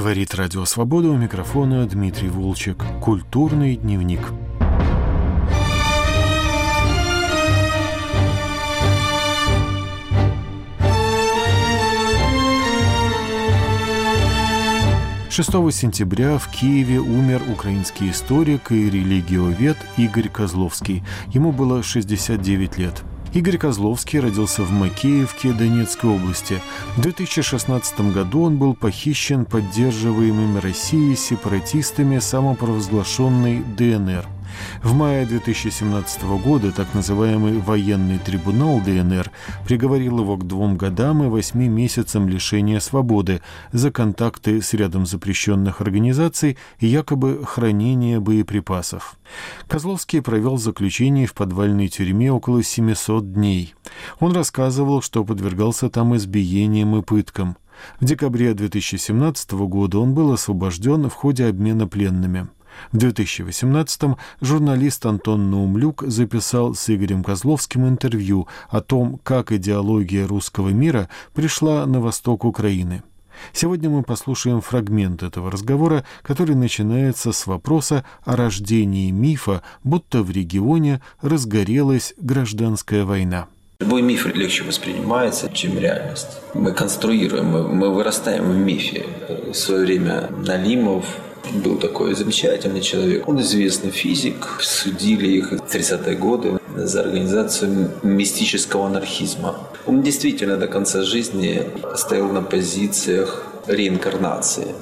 Говорит Радио Свобода у микрофона Дмитрий Волчек. Культурный дневник. Шестого сентября в Киеве умер украинский историк и религиовед Игорь Козловский. Ему было 69 лет. Игорь Козловский родился в Макеевке Донецкой области. В 2016 году он был похищен поддерживаемыми Россией сепаратистами самопровозглашенной ДНР – в мае 2017 года так называемый военный трибунал ДНР приговорил его к двум годам и восьми месяцам лишения свободы за контакты с рядом запрещенных организаций и якобы хранение боеприпасов. Козловский провел заключение в подвальной тюрьме около 700 дней. Он рассказывал, что подвергался там избиениям и пыткам. В декабре 2017 года он был освобожден в ходе обмена пленными. В 2018-м журналист Антон Наумлюк записал с Игорем Козловским интервью о том, как идеология русского мира пришла на восток Украины. Сегодня мы послушаем фрагмент этого разговора, который начинается с вопроса о рождении мифа, будто в регионе разгорелась гражданская война. Любой миф легче воспринимается, чем реальность. Мы конструируем, мы, мы вырастаем в мифе. В свое время Налимов был такой замечательный человек. Он известный физик. Судили их в 30-е годы за организацию мистического анархизма. Он действительно до конца жизни стоял на позициях реинкарнации.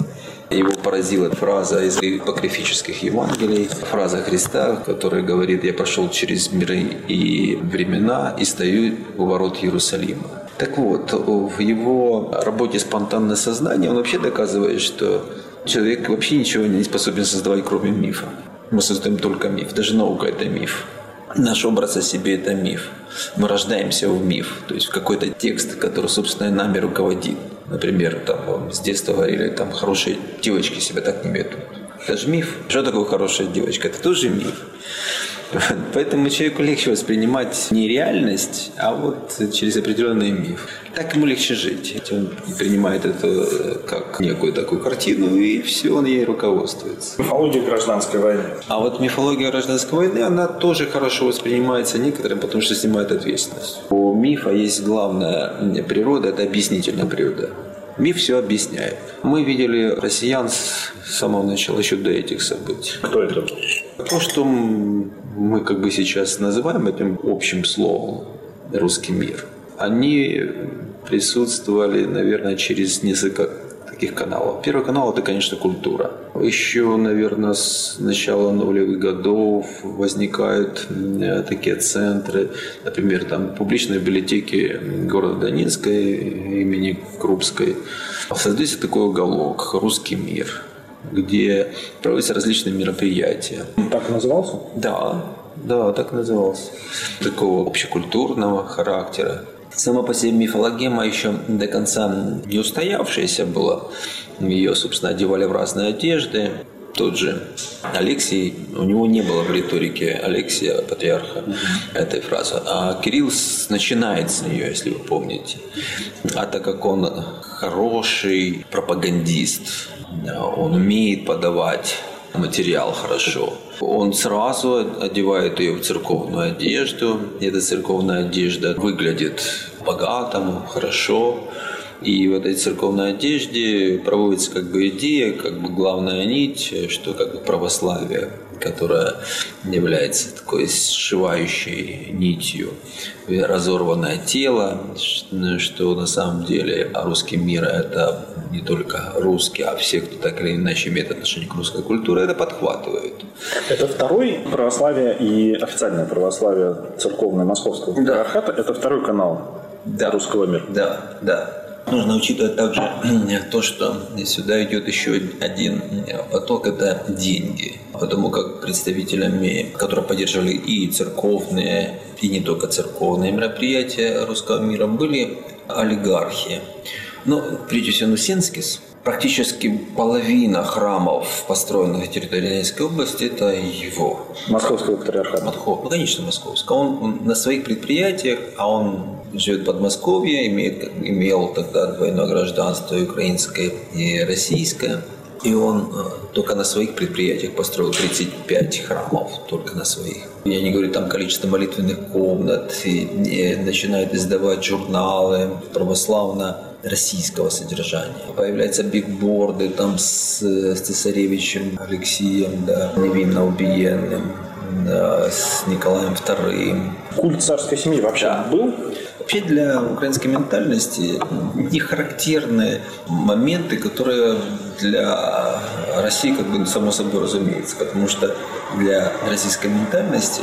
Его поразила фраза из апокрифических Евангелий, фраза Христа, который говорит «Я пошел через миры и времена и стою у ворот Иерусалима». Так вот, в его работе «Спонтанное сознание» он вообще доказывает, что человек вообще ничего не способен создавать, кроме мифа. Мы создаем только миф. Даже наука – это миф. Наш образ о себе – это миф. Мы рождаемся в миф, то есть в какой-то текст, который, собственно, нами руководит. Например, там, с детства говорили, там, хорошие девочки себя так не ведут. Это же миф. Что такое хорошая девочка? Это тоже миф. Поэтому человеку легче воспринимать не реальность, а вот через определенный миф. Так ему легче жить. Он принимает это э, как некую такую картину, и все, он ей руководствуется. Мифология гражданской войны. А вот мифология гражданской войны, она тоже хорошо воспринимается некоторым, потому что снимает ответственность. У мифа есть главная природа, это объяснительная природа. Миф все объясняет. Мы видели россиян с самого начала, еще до этих событий. Кто это То, что мы как бы сейчас называем этим общим словом «русский мир», они присутствовали, наверное, через несколько таких каналов. Первый канал – это, конечно, культура. Еще, наверное, с начала нулевых годов возникают такие центры, например, там публичные библиотеки города Донецка имени Крупской. Создается такой уголок «Русский мир», где проводятся различные мероприятия. Так назывался? Да, да, так назывался. Такого общекультурного характера. Сама по себе мифологема еще до конца не устоявшаяся была. Ее, собственно, одевали в разные одежды. Тот же Алексей, у него не было в риторике Алексия, патриарха, этой фразы. А Кирилл начинает с нее, если вы помните. А так как он хороший пропагандист, он умеет подавать материал хорошо. Он сразу одевает ее в церковную одежду. Эта церковная одежда выглядит богатому, хорошо. И в этой церковной одежде проводится как бы идея, как бы главная нить, что как бы православие, которое является такой сшивающей нитью, разорванное тело, что на самом деле русский мир – это не только русские, а все, кто так или иначе имеет отношение к русской культуре, это подхватывают. Это второй православие и официальное православие церковное московского патриархата, да. это второй канал да. русского мира. Да, да. Нужно учитывать также то, что сюда идет еще один поток – это деньги. Потому как представителями, которые поддерживали и церковные, и не только церковные мероприятия русского мира, были олигархи. Но прежде всего Нусенскис, практически половина храмов, построенных в территории Донецкой области, это его. Московского патриархата. Ну, конечно, московского. Он на своих предприятиях, а он живет в Подмосковье, имеет, имел тогда двойное гражданство, украинское и российское. И он э, только на своих предприятиях построил 35 храмов, только на своих. Я не говорю там количество молитвенных комнат, и, и начинает издавать журналы православно-российского содержания. Появляются бигборды там с, с цесаревичем Алексеем, да, невинно убиенным, да, с Николаем II. Культ царской семьи вообще да. был? Вообще для украинской ментальности не характерны моменты, которые для России как бы само собой разумеется, потому что для российской ментальности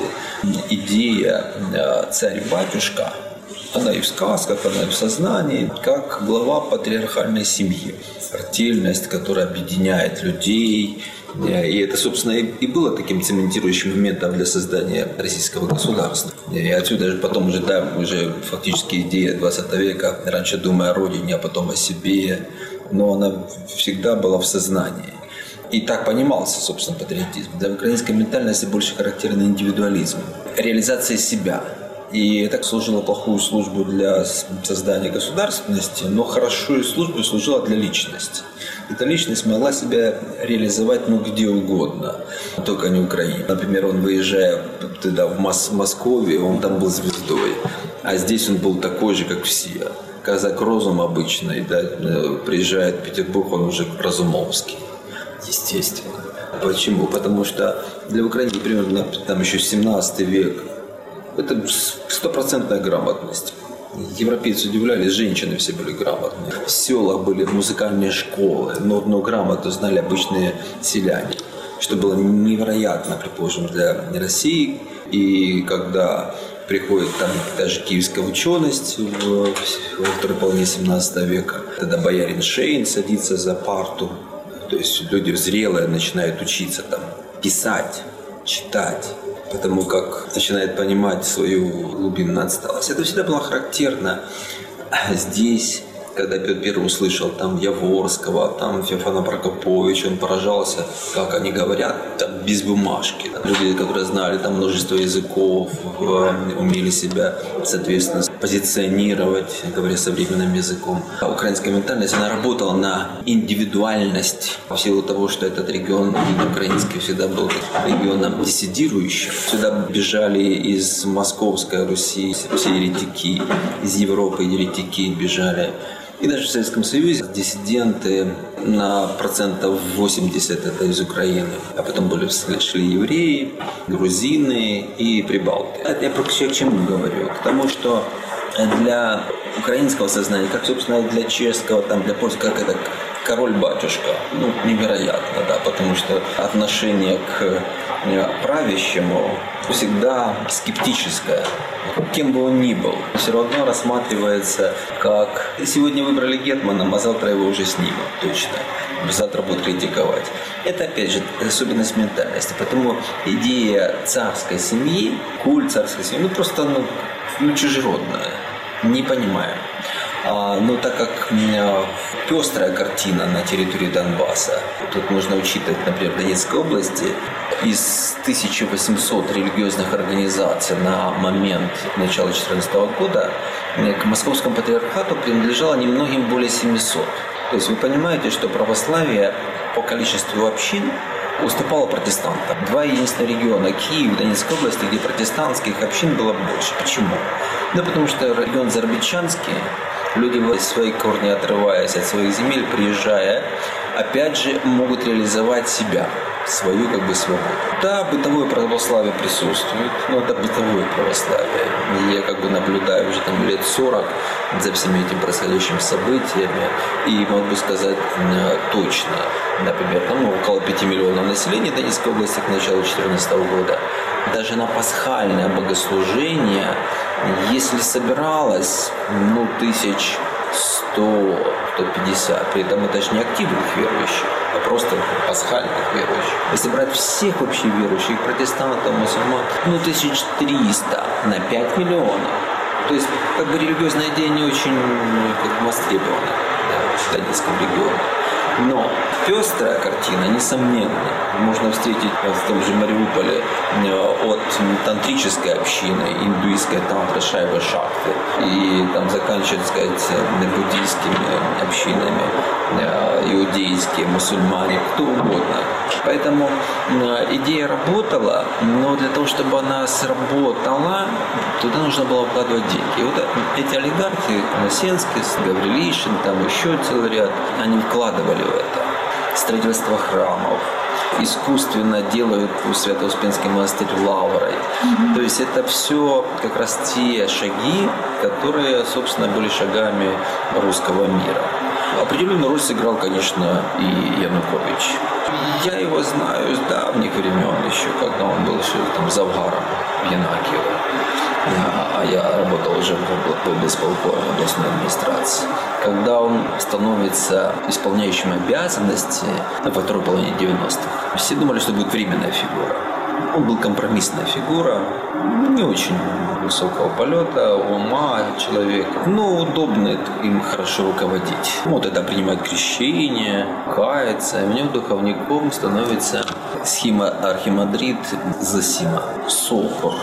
идея э, царь-батюшка она и в сказках, она и в сознании, как глава патриархальной семьи. Артельность, которая объединяет людей, и это, собственно, и было таким цементирующим моментом для создания российского государства. И отсюда же потом уже, да, уже фактически идея 20 века, раньше думая о родине, а потом о себе, но она всегда была в сознании. И так понимался, собственно, патриотизм. Для украинской ментальности больше характерный индивидуализм. Реализация себя – и это служило плохую службу для создания государственности, но хорошую службу служила для личности. Эта личность могла себя реализовать ну где угодно, только не Украине. Например, он выезжая туда, в Мос Москве, он там был звездой, а здесь он был такой же, как все. Казак Розум обычный, да, э, приезжает в Петербург, он уже Разумовский. Естественно. Почему? Потому что для Украины примерно там еще 17 век это стопроцентная грамотность. Европейцы удивлялись, женщины все были грамотные. В селах были музыкальные школы, но, но грамоту знали обычные селяне, что было невероятно, предположим, для России. И когда приходит там даже киевская ученость в, во второй половине 17 века, тогда боярин Шейн садится за парту, то есть люди зрелые начинают учиться там писать, читать, потому как начинает понимать свою глубинную отсталость. Это всегда было характерно здесь когда Петр Первый услышал там Яворского, там Феофана Прокоповича, он поражался, как они говорят, там, без бумажки. Там, люди, которые знали там множество языков, умели себя, соответственно, позиционировать, говоря современным языком. А украинская ментальность, она работала на индивидуальность в силу того, что этот регион украинский всегда был регионом диссидирующим. Сюда бежали из Московской Руси все еретики, из Европы еретики бежали и даже в Советском Союзе диссиденты на процентов 80 это из Украины. А потом были шли евреи, грузины и прибалты. Это я про к чему говорю? К тому, что для украинского сознания, как, собственно, для чешского, там, для польского, как это король-батюшка. Ну, невероятно, да, потому что отношение к правящему всегда скептическое. Кем бы он ни был, все равно рассматривается как сегодня выбрали Гетмана, а завтра его уже снимут, точно. Завтра будут критиковать. Это, опять же, особенность ментальности. Потому идея царской семьи, культ царской семьи, ну просто ну, ну чужеродная. Не понимаем. А, но так как пестрая картина на территории Донбасса, тут нужно учитывать, например, в Донецкой области из 1800 религиозных организаций на момент начала 2014 года к московскому патриархату принадлежало немногим более 700. То есть вы понимаете, что православие по количеству общин уступала протестантам. Два единственных региона, Киев и Донецкая области, где протестантских общин было больше. Почему? Да потому что регион Зарбичанский Люди свои корни отрываясь от своих земель, приезжая, опять же могут реализовать себя свою как бы свободу. Да, бытовое православие присутствует, но это бытовое православие. И я как бы наблюдаю уже там лет 40 за всеми этими происходящими событиями и могу сказать точно, например, там ну, около 5 миллионов населения Донецкой области к началу 2014 года. Даже на пасхальное богослужение если собиралось, ну, тысяч сто, сто пятьдесят, при этом это же не активных верующих, а просто пасхальных верующих. Если брать всех вообще верующих, протестантов, мусульман, ну, тысяч триста на пять миллионов. То есть, как бы религиозная идея не очень как бы, востребована да, в Донецком регионе. Но пестрая картина, несомненно. Можно встретить в том же Мариуполе э, от тантрической общины, индуистской тантры Шайвы Шахты, и там заканчивать, так сказать, буддийскими общинами, э, иудейские, мусульмане, кто угодно. Поэтому э, идея работала, но для того, чтобы она сработала, туда нужно было вкладывать деньги. И вот эти олигархи, Насенский, Гаврилишин, там еще целый ряд, они вкладывали в это. Строительство храмов, искусственно делают Свято-Успенский монастырь лаврой. Mm-hmm. То есть это все как раз те шаги, которые, собственно, были шагами русского мира. Определенную роль сыграл, конечно, и Янукович. Я его знаю с давних времен еще, когда он был еще там завгаром в Янакиево. А я работал уже в облсполкоме областной администрации. Когда он становится исполняющим обязанности на второй половине 90-х, все думали, что будет временная фигура. Он был компромиссная фигура, не очень высокого полета, ума человека, но удобно им хорошо руководить. Вот это принимать крещение, кается. И в духовником становится схема архимандрит Засима, Сокор.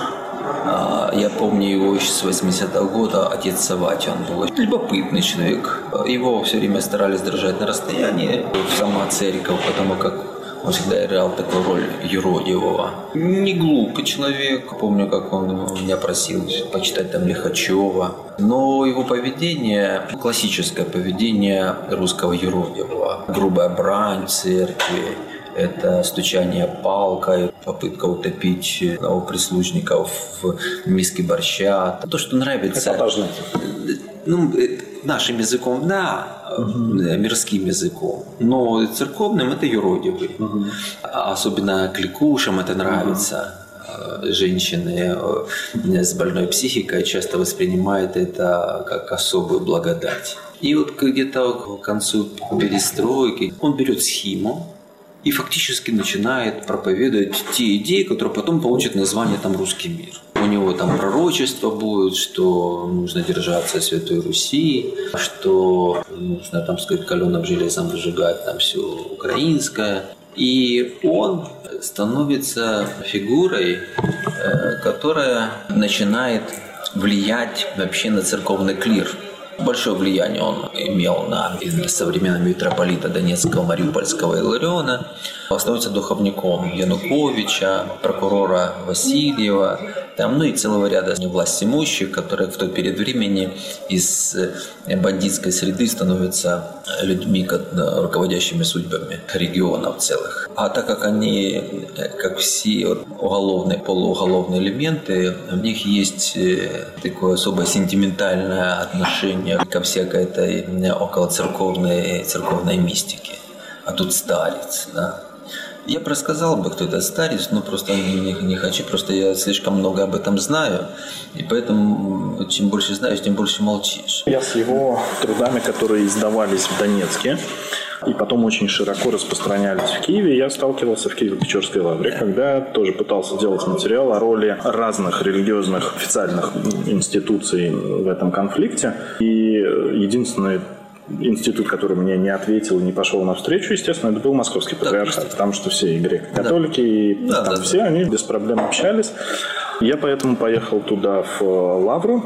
А, я помню его еще с 80-го года, отец Савати, он был любопытный человек. Его все время старались держать на расстоянии, сама церковь, потому как он всегда играл такую роль юродивого. Не глупый человек. Помню, как он меня просил почитать там Лихачева. Но его поведение, классическое поведение русского юродивого. Грубая брань в церкви, это стучание палкой, попытка утопить новоприслужников в миске борща. То, что нравится. Эпатажно. Ну, э, нашим языком, да, угу. мирским языком. Но церковным это юродивый. Угу. Особенно кликушам это нравится. Угу. Женщины с больной психикой часто воспринимают это как особую благодать. И вот где-то к концу перестройки он берет схему, и фактически начинает проповедовать те идеи, которые потом получат название там «Русский мир». У него там пророчество будет, что нужно держаться Святой Руси, что нужно там, сказать, каленым железом выжигать там все украинское. И он становится фигурой, э, которая начинает влиять вообще на церковный клир. Большое влияние он имел на современного митрополита Донецкого, Мариупольского Илариона. Становится духовником Януковича, прокурора Васильева, там, ну и целого ряда власть имущих, которые в тот период времени из э, бандитской среды становятся людьми, руководящими судьбами регионов целых. А так как они, э, как все уголовные, полууголовные элементы, в них есть э, такое особое сентиментальное отношение ко всякой этой околоцерковной церковной мистике. А тут старец, да, я бы рассказал бы, кто это старец, но просто не, не хочу, просто я слишком много об этом знаю, и поэтому чем больше знаешь, тем больше молчишь. Я с его трудами, которые издавались в Донецке, и потом очень широко распространялись в Киеве. Я сталкивался в Киево-Печорской лавре, когда тоже пытался делать материал о роли разных религиозных официальных институций в этом конфликте. И единственное институт, который мне не ответил, не пошел навстречу, естественно, это был московский патриархат, да, потому что все и греко-католики, да. и да, там да, все да. они без проблем общались. Я поэтому поехал туда в Лавру,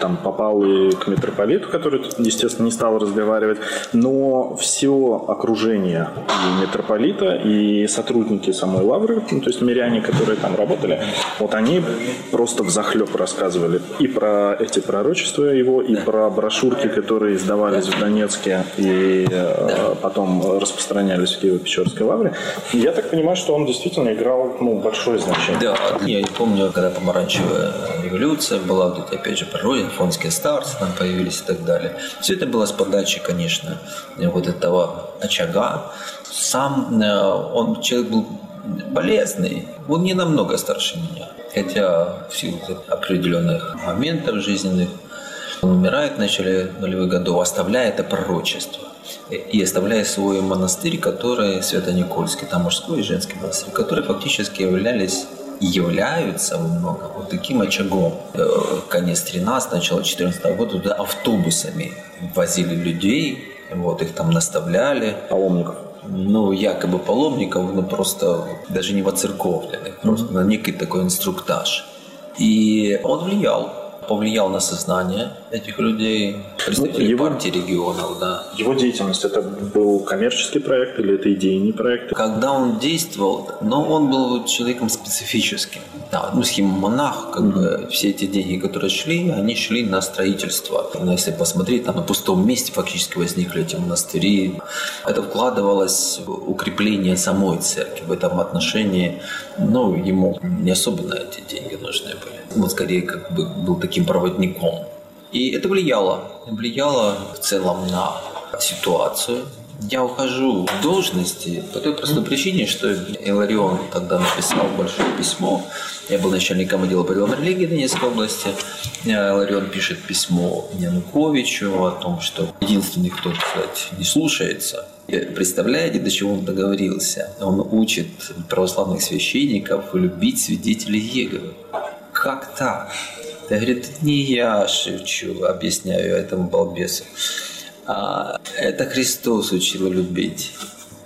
там попал и к митрополиту, который, естественно, не стал разговаривать, но все окружение и митрополита, и сотрудники самой лавры, ну, то есть миряне, которые там работали, вот они просто в захлеб рассказывали и про эти пророчества его, и про брошюрки, которые издавались в Донецке и э, потом распространялись в Киево-Печорской лавре. И я так понимаю, что он действительно играл ну, большое значение. Да, я помню, когда помаранчевая революция была, вот эти, опять же, пророчества, японские старцы там появились и так далее. Все это было с подачи, конечно, вот этого очага. Сам э, он человек был болезный, он не намного старше меня. Хотя в силу определенных моментов жизненных он умирает в начале нулевых годов, оставляя это пророчество. И оставляя свой монастырь, который Свято-Никольский, там мужской и женский монастырь, которые фактически являлись являются во многом вот таким очагом. Э, конец 13 начало 14 года туда автобусами возили людей Вот, их там наставляли. Паломников. Ну, якобы паломников, но просто даже не воцерковленных, просто на некий такой инструктаж. И он влиял повлиял на сознание этих людей, представителей его, партии регионов, да. Его деятельность это был коммерческий проект или это идейный проект? Когда он действовал, но он был человеком специфическим. Да, ну, схема-монах, как бы все эти деньги, которые шли, они шли на строительство. Но если посмотреть, там на пустом месте фактически возникли эти монастыри. Это вкладывалось в укрепление самой церкви в этом отношении. Ну, ему не особенно эти деньги нужны были. Он скорее как бы был таким проводником. И это влияло. Влияло в целом на ситуацию. Я ухожу в должности по той простой причине, что Иларион тогда написал большое письмо. Я был начальником отдела по делам религии Донецкой области. Иларион пишет письмо Януковичу о том, что единственный, кто, кстати, не слушается. Представляете, до чего он договорился? Он учит православных священников любить свидетелей Еговы как так? Я говорит, не я шепчу, объясняю этому балбесу. А это Христос учил любить.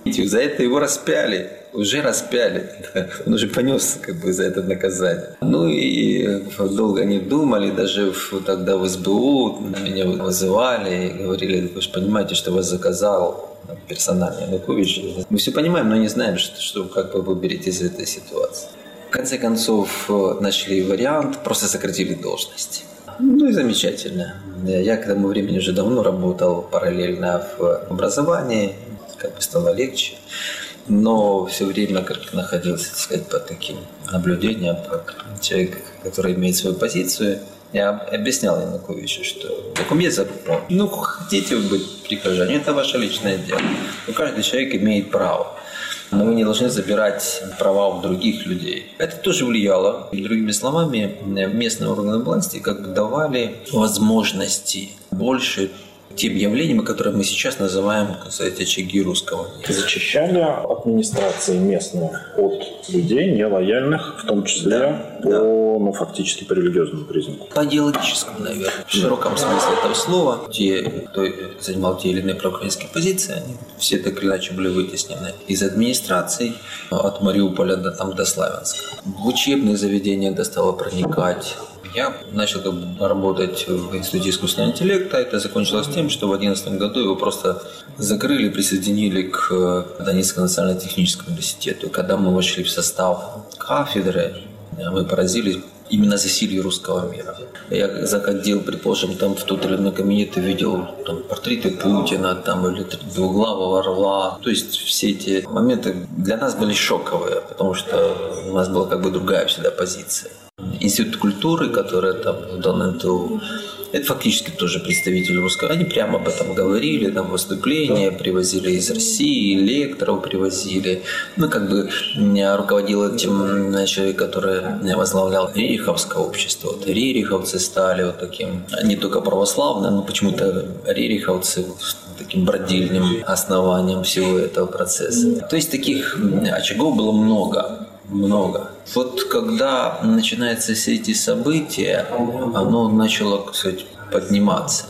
За это его распяли, уже распяли. Он уже понес как бы за это наказание. Ну и долго не думали, даже тогда в СБУ меня вызывали и говорили, вы же понимаете, что вас заказал персонально Янукович. Мы все понимаем, но не знаем, что, что как вы выберете из этой ситуации. В конце концов, э, нашли вариант, просто сократили должность. Ну и замечательно. Я к тому времени уже давно работал параллельно в образовании, как бы стало легче. Но все время как находился, так сказать, под таким наблюдением, как человек, который имеет свою позицию. Я объяснял Януковичу, что есть закон. Ну, хотите вы быть прихожане, это ваше личное дело. Но каждый человек имеет право но мы не должны забирать права у других людей. Это тоже влияло. Другими словами, местные органы власти как бы давали возможности больше тем явлениям, которые мы сейчас называем, кстати, очаги русского. Зачищали администрации местные от людей нелояльных, в том числе да, по, да. ну, фактически по религиозному признаку. По идеологическому, наверное, в широком смысле этого слова. Те, кто занимал те или иные проукраинские позиции, они все так или иначе были вытеснены из администраций от Мариуполя до, там, до Славянска. В учебные заведения это стало проникать я начал работать в Институте искусственного интеллекта. Это закончилось тем, что в 2011 году его просто закрыли, присоединили к э, Донецкому национально-техническому университету. Когда мы вошли в состав кафедры, мы поразились именно засилие русского мира. Я заходил, предположим, там в тот или иной кабинет и видел там, портреты Путина там, или двуглавого орла. То есть все эти моменты для нас были шоковые, потому что у нас была как бы другая всегда позиция. Институт культуры, который там в ДНТУ, это фактически тоже представители русского. Они прямо об этом говорили, там выступления привозили из России, лекторов привозили. Ну, как бы руководил этим человек, который возглавлял Рериховское общество. Вот Рериховцы стали вот таким, не только православным, но почему-то Рериховцы таким бродильным основанием всего этого процесса. То есть таких очагов было много много. Вот когда начинаются все эти события, оно начало, кстати, подниматься.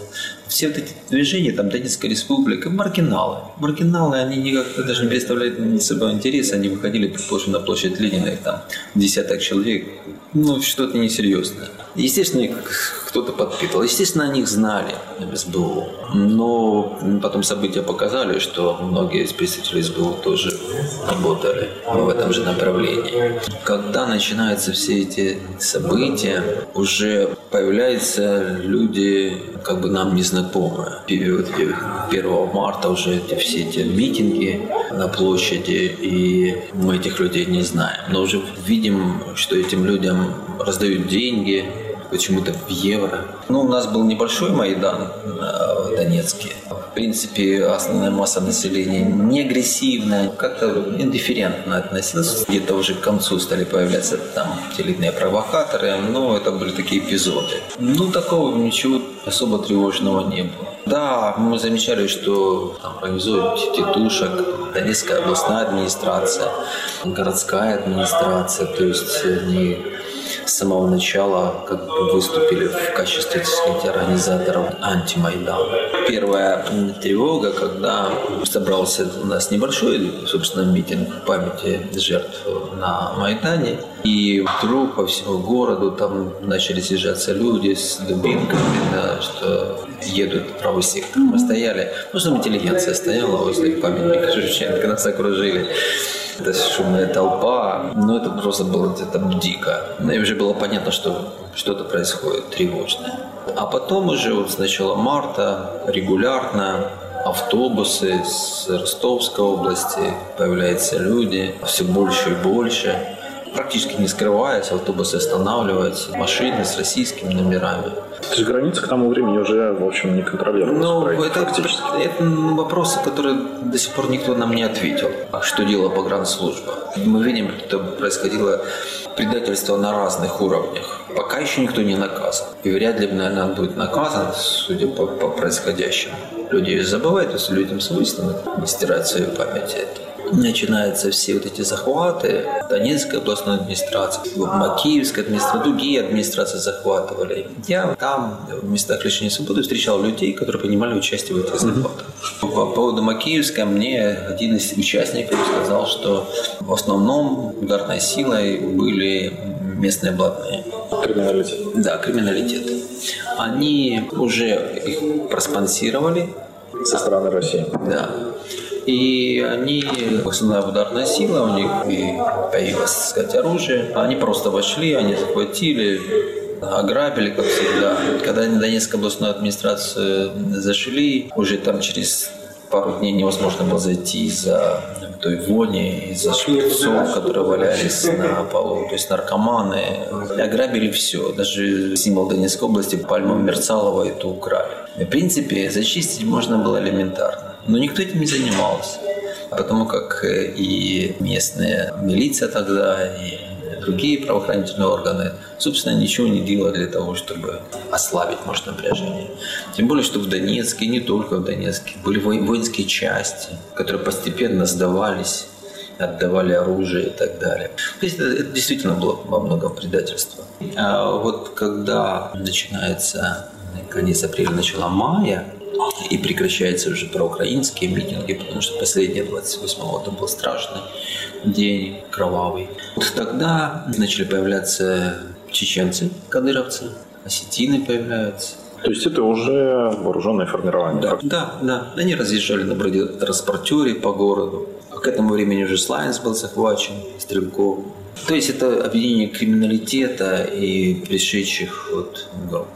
Все вот эти движения, там Донецкая республика, маргиналы. Маргиналы, они никак даже не представляют собой интерес. Они выходили, предположим, на площадь Ленина, их там десяток человек. Ну, что-то несерьезное. Естественно, их кто-то подпитывал. Естественно, о них знали СБУ. Но потом события показали, что многие из представителей СБУ тоже работали в этом же направлении. Когда начинаются все эти события, уже появляются люди, как бы нам незнакомые. 1 марта уже эти, все эти митинги на площади, и мы этих людей не знаем. Но уже видим, что этим людям раздают деньги, почему-то в евро. Ну, у нас был небольшой Майдан э, в Донецке. В принципе, основная масса населения не агрессивная, как-то индифферентно относилась. Где-то уже к концу стали появляться там телевидные провокаторы, но это были такие эпизоды. Ну, такого ничего особо тревожного не было. Да, мы замечали, что там организуют тетушек, Донецкая областная администрация, городская администрация, то есть они с самого начала как бы выступили в качестве, так сказать, организаторов антимайдана. первая тревога, когда собрался у нас небольшой, собственно, митинг памяти жертв на Майдане. И вдруг по всему городу там начали съезжаться люди с дубинками, да, что едут в правый сектор. Мы стояли, ну, что интеллигенция стояла возле памятника Шевченко, нас окружили. Это шумная толпа, но это просто было где-то дико. Ну, и уже было понятно, что что-то происходит тревожное. А потом уже вот с начала марта регулярно автобусы с Ростовской области, появляются люди, все больше и больше. Практически не скрываясь, автобусы останавливаются, машины с российскими номерами. То есть граница к тому времени уже, в общем, не контролируется. Ну, это, это вопросы, которые до сих пор никто нам не ответил. А что делала погранслужба? Мы видим, что происходило предательство на разных уровнях. Пока еще никто не наказан. И вряд ли, наверное, будет наказан, судя по, по происходящему. Люди забывают, если людям свойственно не стирать свою память это начинаются все вот эти захваты. Донецкая областная администрация, Макиевская администрация, другие администрации захватывали. Я там, в местах лишения свободы, встречал людей, которые принимали участие в этих захватах. По поводу Макиевской мне один из участников сказал, что в основном ударной силой были местные блатные. Криминалитет. Да, криминалитет. Они уже их проспонсировали. Со стороны России. Да. И они, основная ударная сила, у них и появилось, так сказать, оружие. Они просто вошли, они захватили, ограбили, как всегда. Когда на Донецкую областную администрацию зашли, уже там через пару дней невозможно было зайти из-за той вони, из-за шприцов, которые валялись на полу. То есть наркоманы ограбили все. Даже символ Донецкой области, пальму Мерцалова, это украли. В принципе, зачистить можно было элементарно. Но никто этим не занимался, потому как э, и местная милиция тогда, и другие правоохранительные органы, собственно, ничего не делали для того, чтобы ослабить, может, напряжение. Тем более, что в Донецке, не только в Донецке, были воинские части, которые постепенно сдавались отдавали оружие и так далее. То есть это, это действительно было во многом предательство. А вот когда начинается конец апреля, начало мая, и прекращаются уже проукраинские митинги, потому что последний 28-го это был страшный день, кровавый. Вот тогда начали появляться чеченцы, кадыровцы, осетины появляются. То есть это уже вооруженное формирование? Да, да, да. Они разъезжали на бронетранспортере по городу. К этому времени уже Слайнс был захвачен, Стрелков. То есть это объединение криминалитета и пришедших вот групп.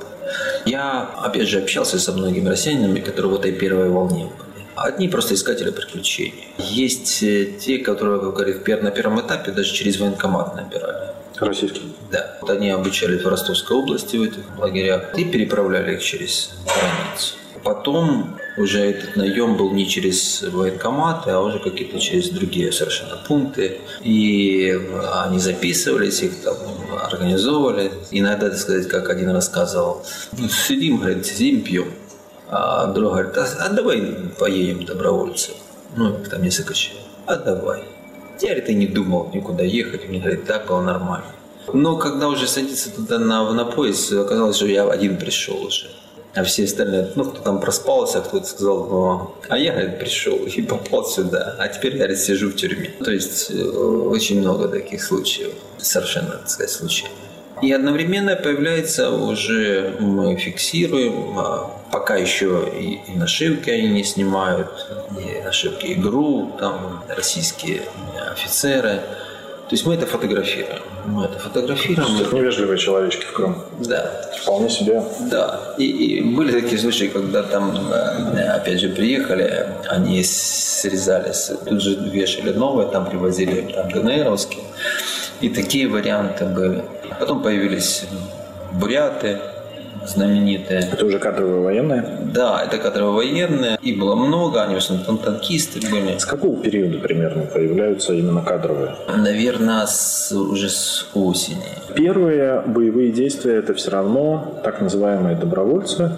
Я, опять же, общался со многими россиянами, которые в этой первой волне были. Одни просто искатели приключений. Есть э, те, которые, как говорят, на первом этапе даже через военкомат набирали. Российские? Да. Вот они обучались в Ростовской области в этих лагерях и переправляли их через границу. Потом уже этот наем был не через военкоматы, а уже какие-то через другие совершенно пункты. И они записывались, их там организовывали. Иногда, так сказать, как один рассказывал, «Ну, сидим, говорит, сидим, пьем. А друг говорит, а, а давай поедем добровольцы. Ну, там несколько человек. А давай. Я, говорит, и не думал никуда ехать. Мне говорит, так было нормально. Но когда уже садиться туда на, на поезд, оказалось, что я один пришел уже. А все остальные, ну, кто там проспался, кто-то сказал, ну, а я, говорит, пришел и попал сюда, а теперь, говорит, сижу в тюрьме. То есть э, очень много таких случаев, совершенно, так сказать, случаев. И одновременно появляется уже, мы фиксируем, а, пока еще и, и нашивки они не снимают, и нашивки ИГРУ, там российские офицеры – то есть мы это фотографируем. Мы это фотографируем. Это невежливые человечки в Крым. Да. Вполне себе. Да. И, и были такие случаи, когда там, э, опять же, приехали, они срезались, тут же вешали новые, там привозили там ДНРовские. И такие варианты были. Потом появились буряты, знаменитые. Это уже кадровые военные? Да, это кадровые военные. И было много, они в основном танкисты были. С какого периода примерно появляются именно кадровые? Наверное, с, уже с осени. Первые боевые действия это все равно так называемые добровольцы,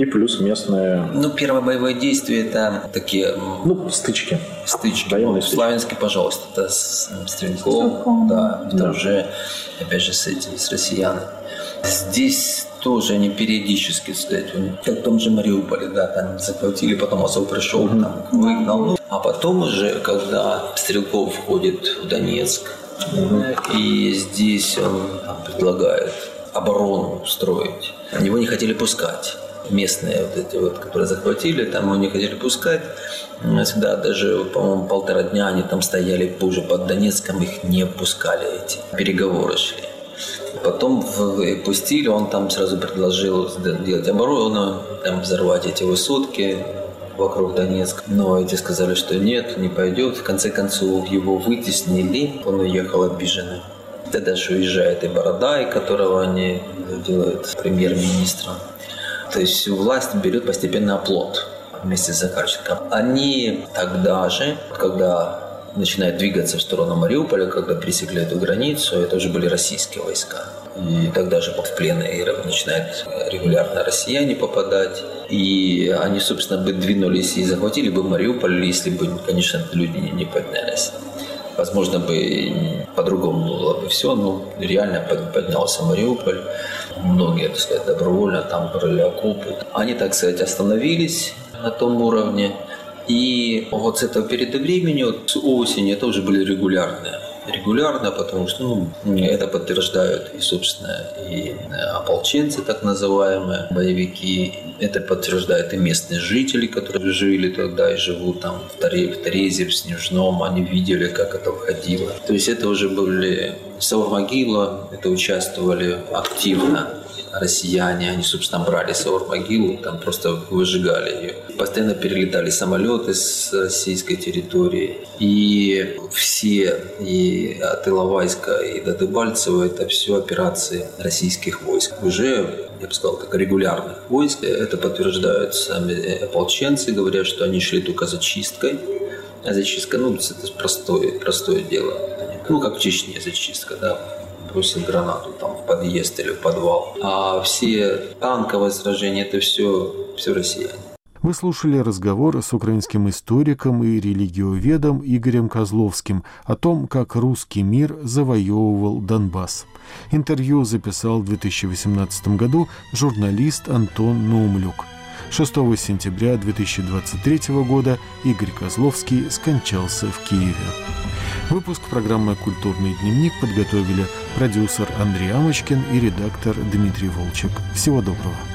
и плюс местные... Ну, первое боевое действие это такие... Ну, стычки. Стычки. Военные стычки. Славянский, пожалуйста, это с Стрелков. Да, это да. уже, опять же, с этими, с россиянами. Здесь тоже они периодически, сказать, как в том же Мариуполе, да, там захватили, потом Азов пришел, там выгнал. Ну, а потом уже, когда Стрелков входит в Донецк, mm-hmm. и здесь он предлагает оборону строить, его не хотели пускать местные вот эти вот, которые захватили, там его не хотели пускать. Всегда даже, по-моему, полтора дня они там стояли уже под Донецком, их не пускали эти переговоры шли. Потом пустили, он там сразу предложил делать оборону, там взорвать эти высотки вокруг Донецка. Но эти сказали, что нет, не пойдет. В конце концов его вытеснили, он уехал обиженный. Тогда же уезжает и Бородай, которого они делают премьер-министром. То есть власть берет постепенно оплот вместе с заказчиком. Они тогда же, когда начинает двигаться в сторону Мариуполя, когда пересекли эту границу, это уже были российские войска. И тогда же в плен начинают регулярно россияне попадать. И они, собственно, бы двинулись и захватили бы Мариуполь, если бы, конечно, люди не поднялись. Возможно, бы по-другому было бы все, но реально поднялся Мариуполь. Многие, так сказать, добровольно там брали окопы. Они, так сказать, остановились на том уровне, и вот с этого периода времени, вот с осени, уже были регулярные. Регулярно, потому что ну, это подтверждают и, собственно, и ополченцы, так называемые, боевики. Это подтверждают и местные жители, которые жили тогда и живут там в, Таре, в Терезе, в Снежном. Они видели, как это входило. То есть это уже были Савмогила, это участвовали активно россияне, они, собственно, брали Саур-могилу, там просто выжигали ее. Постоянно перелетали самолеты с российской территории. И все, и от Иловайска, и до Дебальцева, это все операции российских войск. Уже я бы сказал, как регулярных войск. Это подтверждают сами ополченцы, говорят, что они шли только зачисткой. А зачистка, ну, это простое, простое дело. Ну, как в Чечне зачистка, да, бросил гранату там подъезд или в подвал. А все танковые сражения, это все, все россияне. Вы слушали разговор с украинским историком и религиоведом Игорем Козловским о том, как русский мир завоевывал Донбасс. Интервью записал в 2018 году журналист Антон Наумлюк. 6 сентября 2023 года Игорь Козловский скончался в Киеве. Выпуск программы «Культурный дневник» подготовили продюсер Андрей Амочкин и редактор Дмитрий Волчек. Всего доброго.